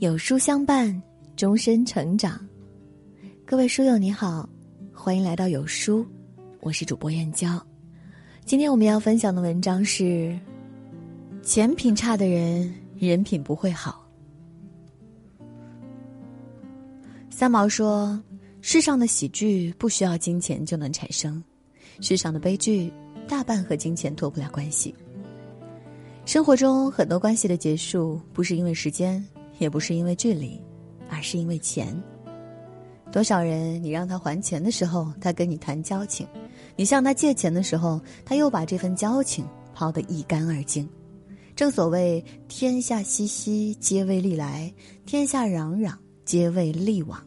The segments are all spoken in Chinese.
有书相伴，终身成长。各位书友你好，欢迎来到有书，我是主播燕娇。今天我们要分享的文章是：钱品差的人，人品不会好。三毛说：“世上的喜剧不需要金钱就能产生，世上的悲剧大半和金钱脱不了关系。生活中很多关系的结束，不是因为时间。”也不是因为距离，而是因为钱。多少人，你让他还钱的时候，他跟你谈交情；你向他借钱的时候，他又把这份交情抛得一干二净。正所谓“天下熙熙，皆为利来；天下攘攘，皆为利往。”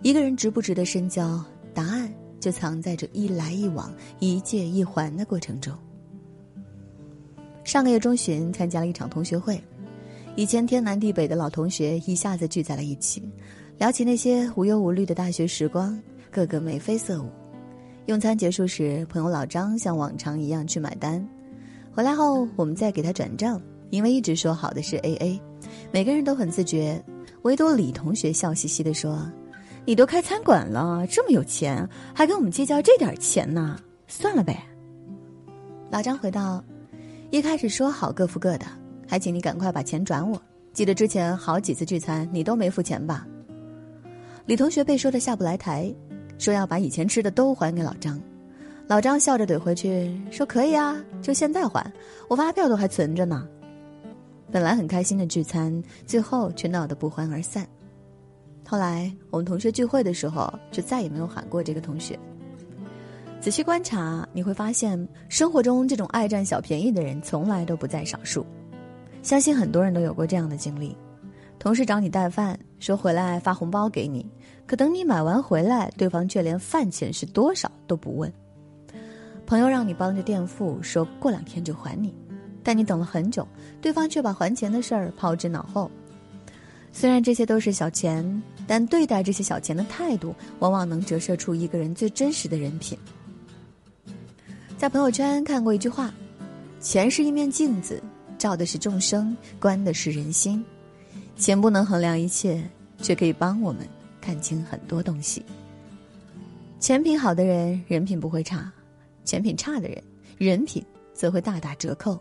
一个人值不值得深交，答案就藏在这一来一往、一借一还的过程中。上个月中旬，参加了一场同学会。以前天南地北的老同学一下子聚在了一起，聊起那些无忧无虑的大学时光，个个眉飞色舞。用餐结束时，朋友老张像往常一样去买单，回来后我们再给他转账，因为一直说好的是 A A，每个人都很自觉，唯独李同学笑嘻嘻地说：“你都开餐馆了，这么有钱，还跟我们计较这点钱呢？算了呗。”老张回道：“一开始说好各付各的。”还请你赶快把钱转我。记得之前好几次聚餐你都没付钱吧？李同学被说的下不来台，说要把以前吃的都还给老张。老张笑着怼回去说：“可以啊，就现在还，我发票都还存着呢。”本来很开心的聚餐，最后却闹得不欢而散。后来我们同学聚会的时候，就再也没有喊过这个同学。仔细观察，你会发现生活中这种爱占小便宜的人，从来都不在少数。相信很多人都有过这样的经历：同事找你带饭，说回来发红包给你，可等你买完回来，对方却连饭钱是多少都不问；朋友让你帮着垫付，说过两天就还你，但你等了很久，对方却把还钱的事儿抛之脑后。虽然这些都是小钱，但对待这些小钱的态度，往往能折射出一个人最真实的人品。在朋友圈看过一句话：“钱是一面镜子。”照的是众生，观的是人心。钱不能衡量一切，却可以帮我们看清很多东西。钱品好的人，人品不会差；钱品差的人，人品则会大打折扣。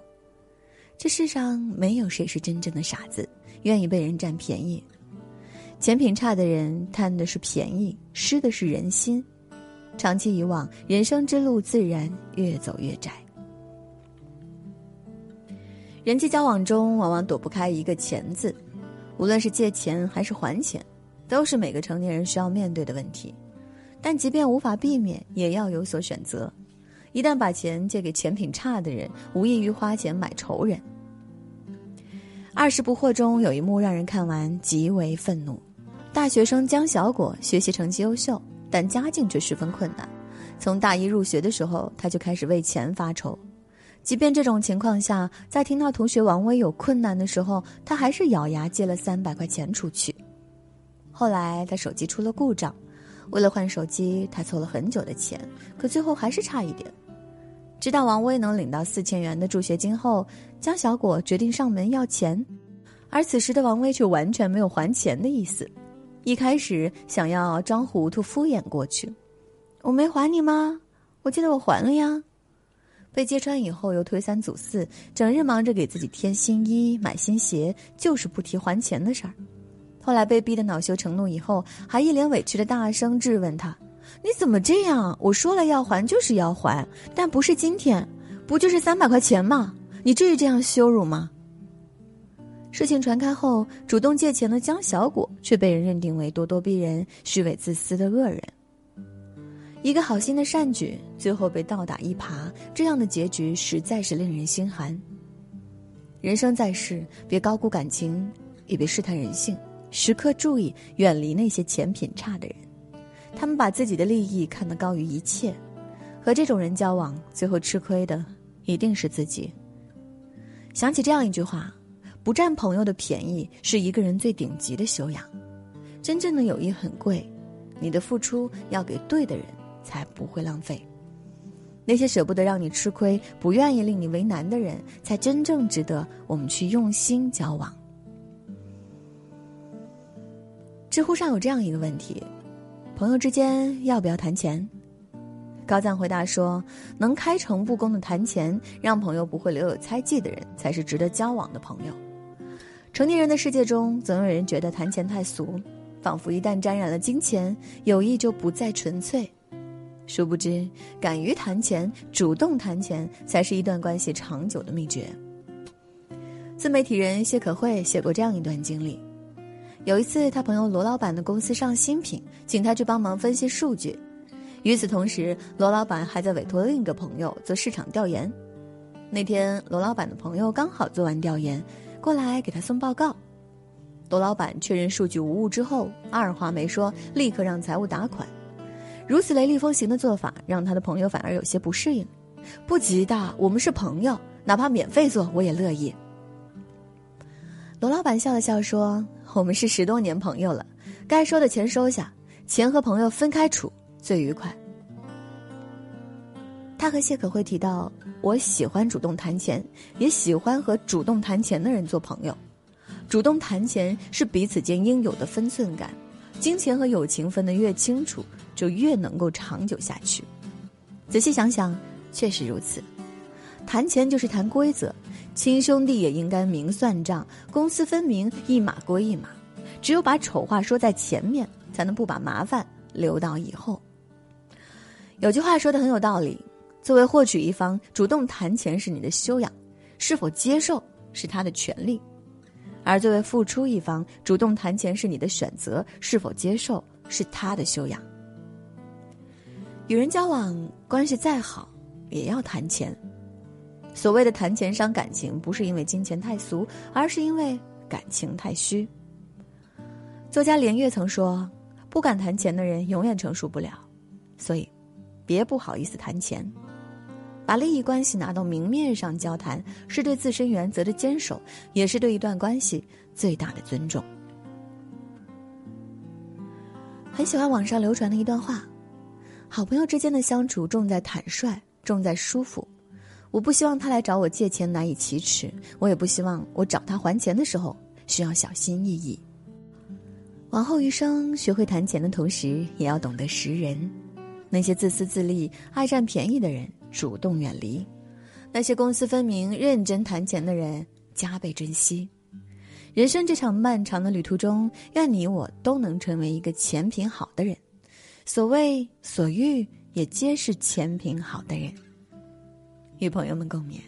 这世上没有谁是真正的傻子，愿意被人占便宜。钱品差的人贪的是便宜，失的是人心。长期以往，人生之路自然越走越窄。人际交往中，往往躲不开一个“钱”字，无论是借钱还是还钱，都是每个成年人需要面对的问题。但即便无法避免，也要有所选择。一旦把钱借给钱品差的人，无异于花钱买仇人。《二十不惑》中有一幕让人看完极为愤怒：大学生江小果学习成绩优秀，但家境却十分困难。从大一入学的时候，他就开始为钱发愁。即便这种情况下，在听到同学王威有困难的时候，他还是咬牙借了三百块钱出去。后来他手机出了故障，为了换手机，他凑了很久的钱，可最后还是差一点。知道王威能领到四千元的助学金后，江小果决定上门要钱，而此时的王威却完全没有还钱的意思。一开始想要装糊涂敷衍过去：“我没还你吗？我记得我还了呀。”被揭穿以后，又推三阻四，整日忙着给自己添新衣、买新鞋，就是不提还钱的事儿。后来被逼得恼羞成怒以后，还一脸委屈的大声质问他：“你怎么这样？我说了要还就是要还，但不是今天，不就是三百块钱吗？你至于这样羞辱吗？”事情传开后，主动借钱的江小果却被人认定为咄咄逼人、虚伪自私的恶人。一个好心的善举，最后被倒打一耙，这样的结局实在是令人心寒。人生在世，别高估感情，也别试探人性，时刻注意远离那些钱品差的人。他们把自己的利益看得高于一切，和这种人交往，最后吃亏的一定是自己。想起这样一句话：不占朋友的便宜，是一个人最顶级的修养。真正的友谊很贵，你的付出要给对的人。才不会浪费。那些舍不得让你吃亏、不愿意令你为难的人，才真正值得我们去用心交往。知乎上有这样一个问题：朋友之间要不要谈钱？高赞回答说：“能开诚布公的谈钱，让朋友不会留有猜忌的人，才是值得交往的朋友。”成年人的世界中，总有人觉得谈钱太俗，仿佛一旦沾染了金钱，友谊就不再纯粹。殊不知，敢于谈钱、主动谈钱，才是一段关系长久的秘诀。自媒体人谢可慧写过这样一段经历：有一次，他朋友罗老板的公司上新品，请他去帮忙分析数据。与此同时，罗老板还在委托另一个朋友做市场调研。那天，罗老板的朋友刚好做完调研，过来给他送报告。罗老板确认数据无误之后，二话没说，立刻让财务打款。如此雷厉风行的做法，让他的朋友反而有些不适应。不急的，我们是朋友，哪怕免费做我也乐意。罗老板笑了笑说：“我们是十多年朋友了，该收的钱收下，钱和朋友分开处最愉快。”他和谢可慧提到：“我喜欢主动谈钱，也喜欢和主动谈钱的人做朋友。主动谈钱是彼此间应有的分寸感。”金钱和友情分得越清楚，就越能够长久下去。仔细想想，确实如此。谈钱就是谈规则，亲兄弟也应该明算账，公私分明，一码归一码。只有把丑话说在前面，才能不把麻烦留到以后。有句话说的很有道理：作为获取一方，主动谈钱是你的修养，是否接受是他的权利。而作为付出一方，主动谈钱是你的选择，是否接受是他的修养。与人交往，关系再好，也要谈钱。所谓的谈钱伤感情，不是因为金钱太俗，而是因为感情太虚。作家连岳曾说：“不敢谈钱的人，永远成熟不了。”所以，别不好意思谈钱。把利益关系拿到明面上交谈，是对自身原则的坚守，也是对一段关系最大的尊重。很喜欢网上流传的一段话：好朋友之间的相处重在坦率，重在舒服。我不希望他来找我借钱难以启齿，我也不希望我找他还钱的时候需要小心翼翼。往后余生，学会谈钱的同时，也要懂得识人。那些自私自利、爱占便宜的人。主动远离那些公私分明、认真谈钱的人，加倍珍惜。人生这场漫长的旅途中，愿你我都能成为一个钱品好的人。所谓所欲，也皆是前品好的人。与朋友们共勉。